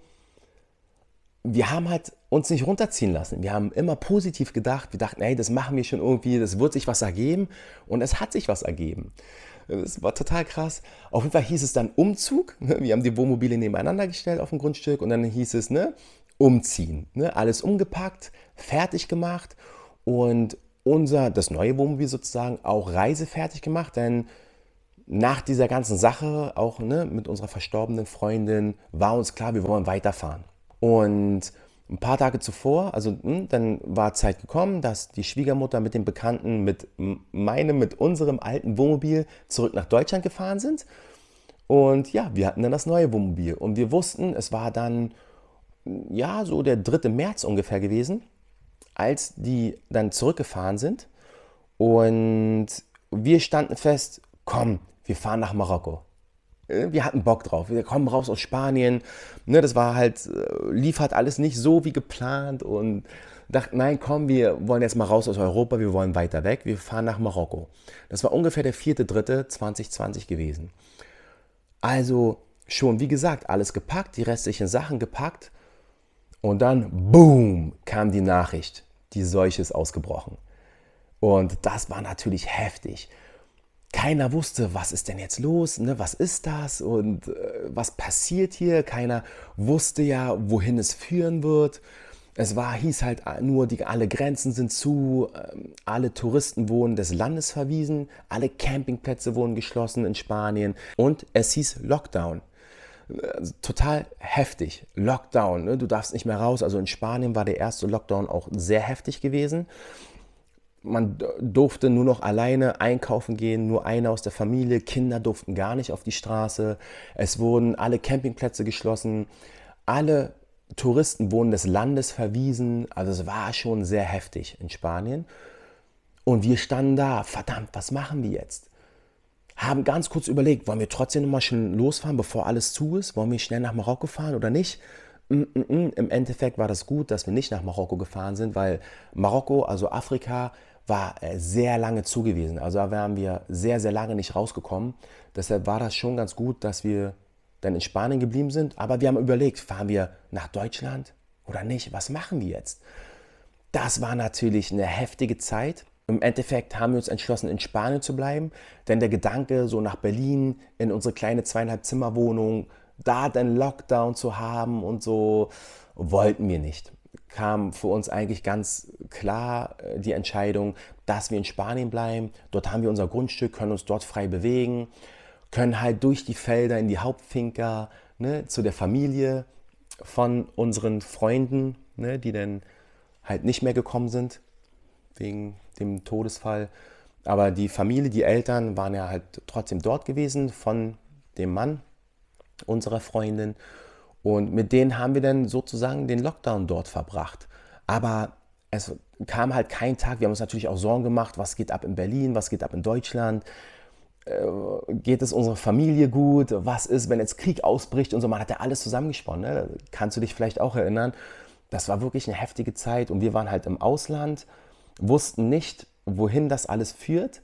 wir haben halt uns nicht runterziehen lassen. Wir haben immer positiv gedacht. Wir dachten, hey, das machen wir schon irgendwie, das wird sich was ergeben. Und es hat sich was ergeben. Das war total krass. Auf jeden Fall hieß es dann Umzug. Wir haben die Wohnmobile nebeneinander gestellt auf dem Grundstück und dann hieß es, ne, umziehen. Ne? Alles umgepackt, fertig gemacht und unser, das neue Wohnmobil sozusagen auch reisefertig gemacht, denn nach dieser ganzen Sache, auch ne, mit unserer verstorbenen Freundin, war uns klar, wir wollen weiterfahren. Und ein paar Tage zuvor, also hm, dann war Zeit gekommen, dass die Schwiegermutter mit dem Bekannten, mit meinem, mit unserem alten Wohnmobil zurück nach Deutschland gefahren sind. Und ja, wir hatten dann das neue Wohnmobil. Und wir wussten, es war dann, ja, so der 3. März ungefähr gewesen, als die dann zurückgefahren sind. Und wir standen fest, komm, wir fahren nach Marokko. Wir hatten Bock drauf. Wir kommen raus aus Spanien. Ne, das war halt, äh, lief halt alles nicht so wie geplant und dachten, nein, komm, wir wollen jetzt mal raus aus Europa, wir wollen weiter weg, wir fahren nach Marokko. Das war ungefähr der 4.3.2020 gewesen. Also schon, wie gesagt, alles gepackt, die restlichen Sachen gepackt und dann, boom, kam die Nachricht, die Seuche ist ausgebrochen. Und das war natürlich heftig keiner wusste, was ist denn jetzt los, ne? was ist das und äh, was passiert hier. Keiner wusste ja, wohin es führen wird. Es war, hieß halt nur, die, alle Grenzen sind zu, äh, alle Touristen wurden des Landes verwiesen, alle Campingplätze wurden geschlossen in Spanien und es hieß Lockdown. Äh, total heftig. Lockdown, ne? du darfst nicht mehr raus. Also in Spanien war der erste Lockdown auch sehr heftig gewesen man durfte nur noch alleine einkaufen gehen, nur einer aus der Familie. Kinder durften gar nicht auf die Straße. Es wurden alle Campingplätze geschlossen. Alle Touristen wurden des Landes verwiesen. Also es war schon sehr heftig in Spanien. Und wir standen da, verdammt, was machen wir jetzt? Haben ganz kurz überlegt, wollen wir trotzdem nochmal schon losfahren, bevor alles zu ist? Wollen wir schnell nach Marokko fahren oder nicht? Mm, mm, mm. Im Endeffekt war das gut, dass wir nicht nach Marokko gefahren sind, weil Marokko, also Afrika, war äh, sehr lange zugewiesen. Also da wären wir sehr, sehr lange nicht rausgekommen. Deshalb war das schon ganz gut, dass wir dann in Spanien geblieben sind. Aber wir haben überlegt, fahren wir nach Deutschland oder nicht? Was machen wir jetzt? Das war natürlich eine heftige Zeit. Im Endeffekt haben wir uns entschlossen, in Spanien zu bleiben, denn der Gedanke, so nach Berlin in unsere kleine zweieinhalb Zimmerwohnung, da dann Lockdown zu haben und so, wollten wir nicht kam für uns eigentlich ganz klar äh, die Entscheidung, dass wir in Spanien bleiben. Dort haben wir unser Grundstück, können uns dort frei bewegen, können halt durch die Felder in die Hauptfinker, ne, zu der Familie von unseren Freunden, ne, die dann halt nicht mehr gekommen sind wegen dem Todesfall. Aber die Familie, die Eltern waren ja halt trotzdem dort gewesen von dem Mann unserer Freundin. Und mit denen haben wir dann sozusagen den Lockdown dort verbracht. Aber es kam halt kein Tag, wir haben uns natürlich auch Sorgen gemacht, was geht ab in Berlin, was geht ab in Deutschland, äh, geht es unserer Familie gut, was ist, wenn jetzt Krieg ausbricht und so, man hat ja alles zusammengesponnen, ne? kannst du dich vielleicht auch erinnern. Das war wirklich eine heftige Zeit und wir waren halt im Ausland, wussten nicht, wohin das alles führt.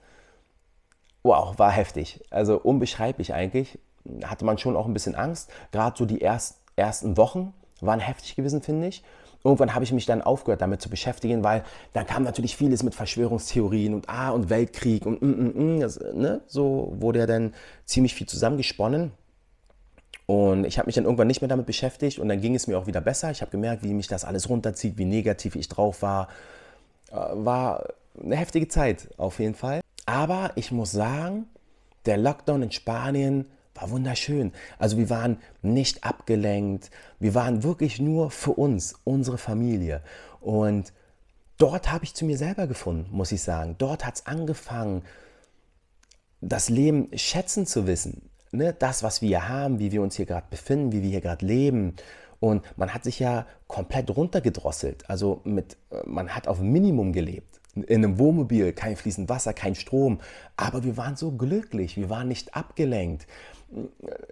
Wow, war heftig, also unbeschreiblich eigentlich. Hatte man schon auch ein bisschen Angst, gerade so die ersten ersten Wochen waren heftig gewesen, finde ich. Irgendwann habe ich mich dann aufgehört, damit zu beschäftigen, weil dann kam natürlich vieles mit Verschwörungstheorien und Ah und Weltkrieg und mm, mm, mm, das, ne? so wurde ja dann ziemlich viel zusammengesponnen. Und ich habe mich dann irgendwann nicht mehr damit beschäftigt und dann ging es mir auch wieder besser. Ich habe gemerkt, wie mich das alles runterzieht, wie negativ ich drauf war. Äh, war eine heftige Zeit auf jeden Fall. Aber ich muss sagen, der Lockdown in Spanien war wunderschön. Also wir waren nicht abgelenkt, wir waren wirklich nur für uns, unsere Familie. Und dort habe ich zu mir selber gefunden, muss ich sagen. Dort hat es angefangen, das Leben schätzen zu wissen. Ne? Das, was wir hier haben, wie wir uns hier gerade befinden, wie wir hier gerade leben. Und man hat sich ja komplett runtergedrosselt. Also mit, man hat auf Minimum gelebt. In einem Wohnmobil, kein fließend Wasser, kein Strom. Aber wir waren so glücklich, wir waren nicht abgelenkt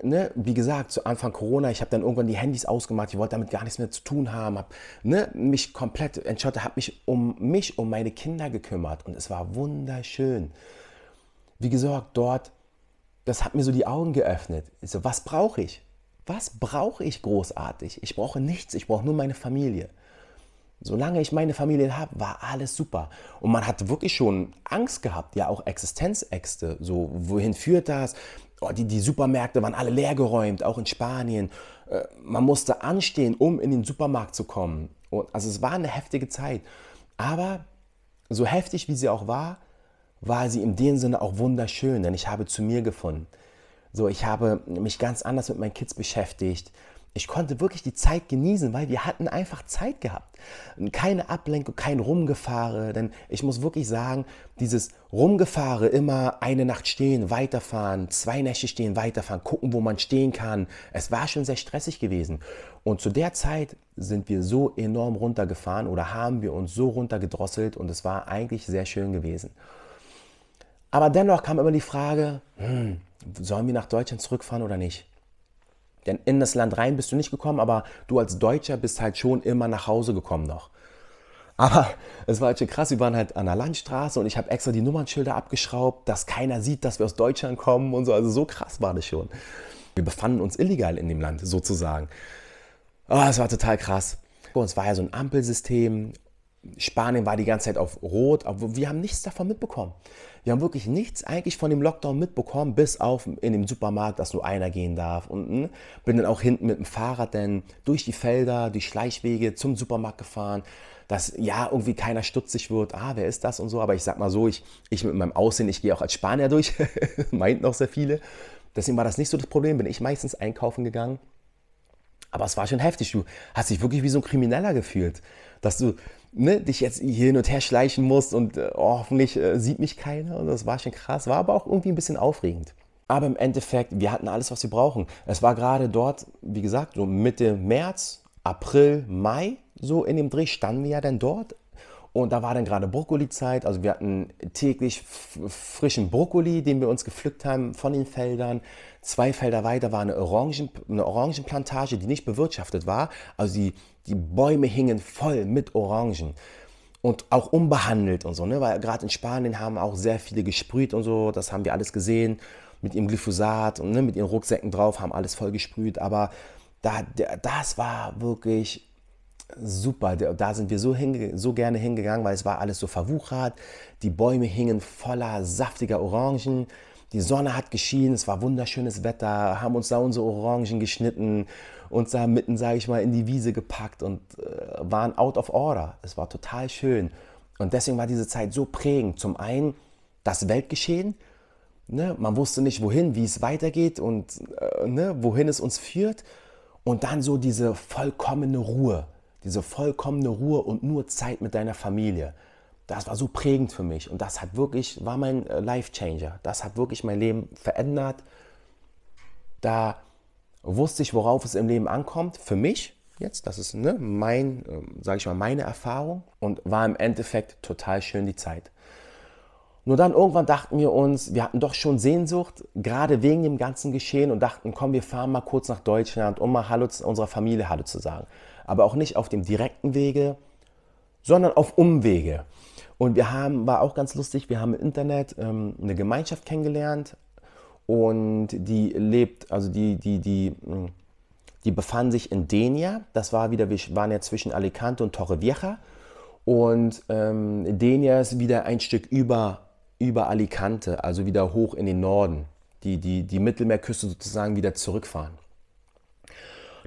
ne, wie gesagt, zu Anfang Corona, ich habe dann irgendwann die Handys ausgemacht, ich wollte damit gar nichts mehr zu tun haben, habe ne, mich komplett entschottet, habe mich um mich, um meine Kinder gekümmert und es war wunderschön. Wie gesagt, dort, das hat mir so die Augen geöffnet. Ich so, was brauche ich? Was brauche ich großartig? Ich brauche nichts, ich brauche nur meine Familie. Solange ich meine Familie habe, war alles super. Und man hat wirklich schon Angst gehabt, ja auch Existenzängste. So, wohin führt das? Oh, die, die Supermärkte waren alle leergeräumt, auch in Spanien. Äh, man musste anstehen, um in den Supermarkt zu kommen. Und, also es war eine heftige Zeit. Aber so heftig wie sie auch war, war sie in dem Sinne auch wunderschön, denn ich habe zu mir gefunden. So, ich habe mich ganz anders mit meinen Kids beschäftigt ich konnte wirklich die Zeit genießen, weil wir hatten einfach Zeit gehabt. Keine Ablenkung, kein Rumgefahre. Denn ich muss wirklich sagen, dieses Rumgefahre, immer eine Nacht stehen, weiterfahren, zwei Nächte stehen, weiterfahren, gucken, wo man stehen kann. Es war schon sehr stressig gewesen. Und zu der Zeit sind wir so enorm runtergefahren oder haben wir uns so runtergedrosselt und es war eigentlich sehr schön gewesen. Aber dennoch kam immer die Frage, hm, sollen wir nach Deutschland zurückfahren oder nicht? Denn in das Land rein bist du nicht gekommen, aber du als Deutscher bist halt schon immer nach Hause gekommen noch. Aber es war halt schon krass, wir waren halt an der Landstraße und ich habe extra die Nummernschilder abgeschraubt, dass keiner sieht, dass wir aus Deutschland kommen und so. Also so krass war das schon. Wir befanden uns illegal in dem Land sozusagen. Oh, es war total krass. Und es war ja so ein Ampelsystem Spanien war die ganze Zeit auf Rot, aber wir haben nichts davon mitbekommen. Wir haben wirklich nichts eigentlich von dem Lockdown mitbekommen, bis auf in dem Supermarkt, dass nur einer gehen darf. Und hm, bin dann auch hinten mit dem Fahrrad dann durch die Felder, die Schleichwege zum Supermarkt gefahren, dass ja irgendwie keiner stutzig wird. Ah, wer ist das und so. Aber ich sag mal so, ich, ich mit meinem Aussehen, ich gehe auch als Spanier durch, meinten auch sehr viele. Deswegen war das nicht so das Problem, bin ich meistens einkaufen gegangen. Aber es war schon heftig. Du hast dich wirklich wie so ein Krimineller gefühlt, dass du ne, dich jetzt hier hin und her schleichen musst und äh, oh, hoffentlich äh, sieht mich keiner. Und das war schon krass, war aber auch irgendwie ein bisschen aufregend. Aber im Endeffekt, wir hatten alles, was wir brauchen. Es war gerade dort, wie gesagt, so Mitte März, April, Mai, so in dem Dreh standen wir ja dann dort. Und da war dann gerade Brokkoli-Zeit. Also wir hatten täglich frischen Brokkoli, den wir uns gepflückt haben von den Feldern. Zwei Felder weiter war eine, Orangen, eine Orangenplantage, die nicht bewirtschaftet war. Also die, die Bäume hingen voll mit Orangen und auch unbehandelt und so, ne? weil gerade in Spanien haben auch sehr viele gesprüht und so, das haben wir alles gesehen mit ihrem Glyphosat und ne, mit ihren Rucksäcken drauf, haben alles voll gesprüht, aber da, das war wirklich super, da sind wir so, so gerne hingegangen, weil es war alles so verwuchert, die Bäume hingen voller saftiger Orangen, die Sonne hat geschienen, es war wunderschönes Wetter, haben uns da unsere Orangen geschnitten, uns da mitten, sage ich mal, in die Wiese gepackt und äh, waren out of order. Es war total schön. Und deswegen war diese Zeit so prägend. Zum einen das Weltgeschehen, ne? man wusste nicht wohin, wie es weitergeht und äh, ne? wohin es uns führt. Und dann so diese vollkommene Ruhe, diese vollkommene Ruhe und nur Zeit mit deiner Familie das war so prägend für mich und das hat wirklich, war mein äh, Life Changer. Das hat wirklich mein Leben verändert. Da wusste ich, worauf es im Leben ankommt, für mich jetzt, das ist ne, mein, äh, sage ich mal, meine Erfahrung und war im Endeffekt total schön die Zeit. Nur dann irgendwann dachten wir uns, wir hatten doch schon Sehnsucht, gerade wegen dem ganzen Geschehen und dachten, komm, wir fahren mal kurz nach Deutschland, um mal Hallo zu unserer Familie Hallo zu sagen. Aber auch nicht auf dem direkten Wege, sondern auf Umwege. Und wir haben, war auch ganz lustig, wir haben im Internet ähm, eine Gemeinschaft kennengelernt und die lebt, also die, die, die, hm, die befanden sich in Denia. Das war wieder, wir waren ja zwischen Alicante und Torrevieja. Und ähm, Denia ist wieder ein Stück über, über Alicante, also wieder hoch in den Norden. Die, die, die Mittelmeerküste sozusagen wieder zurückfahren.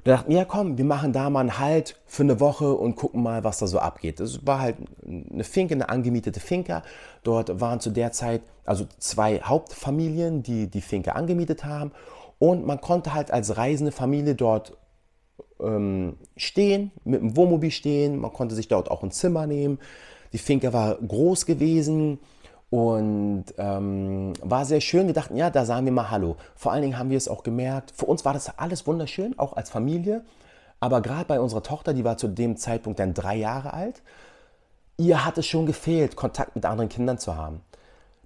Da dachten wir, ja komm, wir machen da mal einen Halt für eine Woche und gucken mal, was da so abgeht. Es war halt eine Finke, eine angemietete Finca. Dort waren zu der Zeit also zwei Hauptfamilien, die die Finke angemietet haben. Und man konnte halt als reisende Familie dort ähm, stehen, mit dem Wohnmobil stehen. Man konnte sich dort auch ein Zimmer nehmen. Die Finke war groß gewesen und ähm, war sehr schön. Wir dachten, ja, da sagen wir mal Hallo. Vor allen Dingen haben wir es auch gemerkt. Für uns war das alles wunderschön, auch als Familie. Aber gerade bei unserer Tochter, die war zu dem Zeitpunkt dann drei Jahre alt, ihr hat es schon gefehlt, Kontakt mit anderen Kindern zu haben.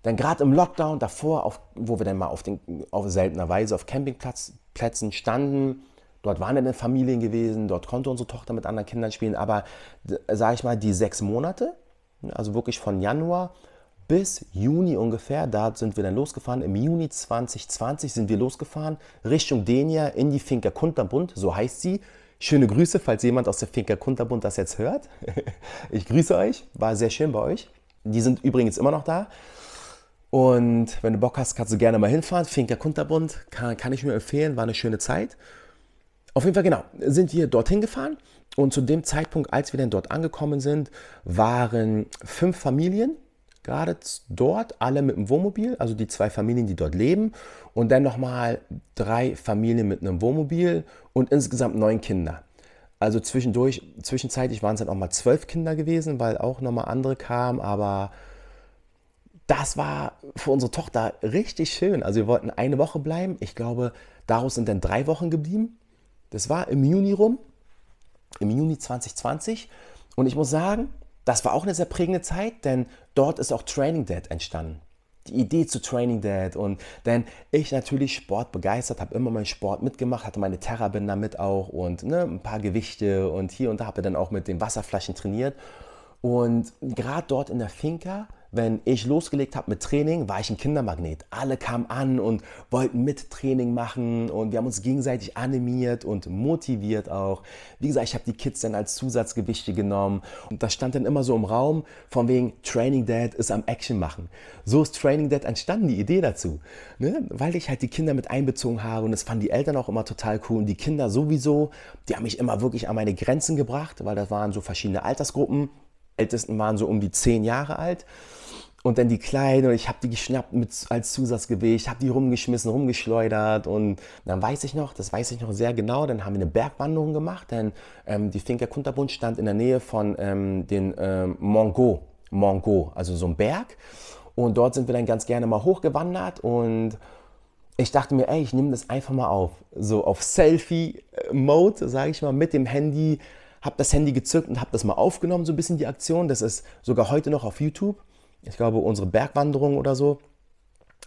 Denn gerade im Lockdown davor, auf, wo wir dann mal auf, den, auf seltener Weise auf Campingplätzen standen, dort waren dann Familien gewesen, dort konnte unsere Tochter mit anderen Kindern spielen. Aber, sage ich mal, die sechs Monate, also wirklich von Januar bis Juni ungefähr, da sind wir dann losgefahren. Im Juni 2020 sind wir losgefahren Richtung Denia in die Finca Kunterbund, so heißt sie. Schöne Grüße, falls jemand aus der Finca Kunterbund das jetzt hört. Ich grüße euch, war sehr schön bei euch. Die sind übrigens immer noch da. Und wenn du Bock hast, kannst du gerne mal hinfahren. Finca Kunterbund kann, kann ich nur empfehlen, war eine schöne Zeit. Auf jeden Fall, genau, sind wir dorthin gefahren und zu dem Zeitpunkt, als wir dann dort angekommen sind, waren fünf Familien gerade dort, alle mit dem Wohnmobil, also die zwei Familien, die dort leben und dann nochmal drei Familien mit einem Wohnmobil und insgesamt neun Kinder. Also zwischendurch, zwischenzeitlich waren es dann auch mal zwölf Kinder gewesen, weil auch nochmal andere kamen, aber das war für unsere Tochter richtig schön. Also wir wollten eine Woche bleiben. Ich glaube, daraus sind dann drei Wochen geblieben. Das war im Juni rum, im Juni 2020. Und ich muss sagen, das war auch eine sehr prägende Zeit, denn dort ist auch Training Dad entstanden. Die Idee zu Training Dad und denn ich natürlich Sport begeistert, habe immer meinen Sport mitgemacht, hatte meine Terrabänder mit auch und ne, ein paar Gewichte und hier und da habe dann auch mit den Wasserflaschen trainiert. Und gerade dort in der Finca wenn ich losgelegt habe mit Training, war ich ein Kindermagnet. Alle kamen an und wollten mit Training machen und wir haben uns gegenseitig animiert und motiviert auch. Wie gesagt, ich habe die Kids dann als Zusatzgewichte genommen und das stand dann immer so im Raum von wegen Training Dad ist am Action machen. So ist Training Dad entstanden, die Idee dazu. Ne? Weil ich halt die Kinder mit einbezogen habe und das fanden die Eltern auch immer total cool und die Kinder sowieso, die haben mich immer wirklich an meine Grenzen gebracht, weil das waren so verschiedene Altersgruppen. Ältesten waren so um die zehn Jahre alt. Und dann die Kleinen und ich habe die geschnappt mit, als Zusatzgewicht, habe die rumgeschmissen, rumgeschleudert. Und dann weiß ich noch, das weiß ich noch sehr genau, dann haben wir eine Bergwanderung gemacht, denn ähm, die Finca Kunterbund stand in der Nähe von ähm, den ähm, Mongo, Mongo, also so ein Berg. Und dort sind wir dann ganz gerne mal hochgewandert. Und ich dachte mir, ey, ich nehme das einfach mal auf, so auf Selfie-Mode, sage ich mal, mit dem Handy, habe das Handy gezückt und habe das mal aufgenommen, so ein bisschen die Aktion, das ist sogar heute noch auf YouTube ich glaube, unsere Bergwanderung oder so,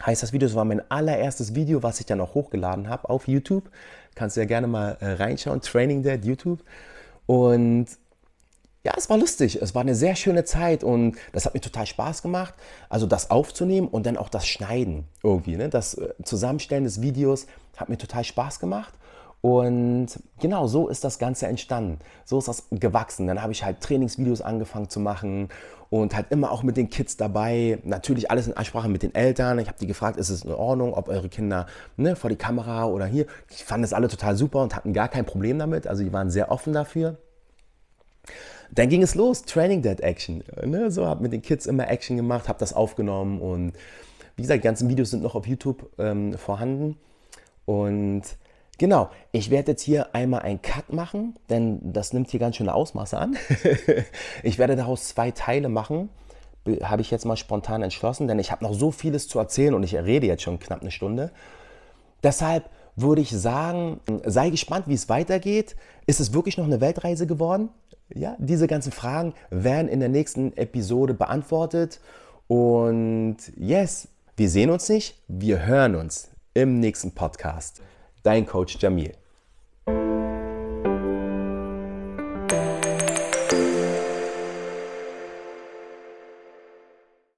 heißt das Video. Das war mein allererstes Video, was ich dann auch hochgeladen habe auf YouTube. Kannst du ja gerne mal äh, reinschauen. Training Dad YouTube. Und ja, es war lustig. Es war eine sehr schöne Zeit und das hat mir total Spaß gemacht. Also das aufzunehmen und dann auch das Schneiden irgendwie. Ne? Das äh, Zusammenstellen des Videos hat mir total Spaß gemacht. Und genau so ist das Ganze entstanden. So ist das gewachsen. Dann habe ich halt Trainingsvideos angefangen zu machen und halt immer auch mit den Kids dabei. Natürlich alles in Ansprache mit den Eltern. Ich habe die gefragt, ist es in Ordnung, ob eure Kinder ne, vor die Kamera oder hier. Die fanden das alle total super und hatten gar kein Problem damit. Also die waren sehr offen dafür. Dann ging es los, Training Dead Action. Ne, so habe mit den Kids immer Action gemacht, habe das aufgenommen und wie gesagt, die ganzen Videos sind noch auf YouTube ähm, vorhanden. Und Genau, ich werde jetzt hier einmal einen Cut machen, denn das nimmt hier ganz schöne Ausmaße an. ich werde daraus zwei Teile machen, habe ich jetzt mal spontan entschlossen, denn ich habe noch so vieles zu erzählen und ich rede jetzt schon knapp eine Stunde. Deshalb würde ich sagen, sei gespannt, wie es weitergeht. Ist es wirklich noch eine Weltreise geworden? Ja, diese ganzen Fragen werden in der nächsten Episode beantwortet. Und yes, wir sehen uns nicht, wir hören uns im nächsten Podcast. Dein Coach Jamil.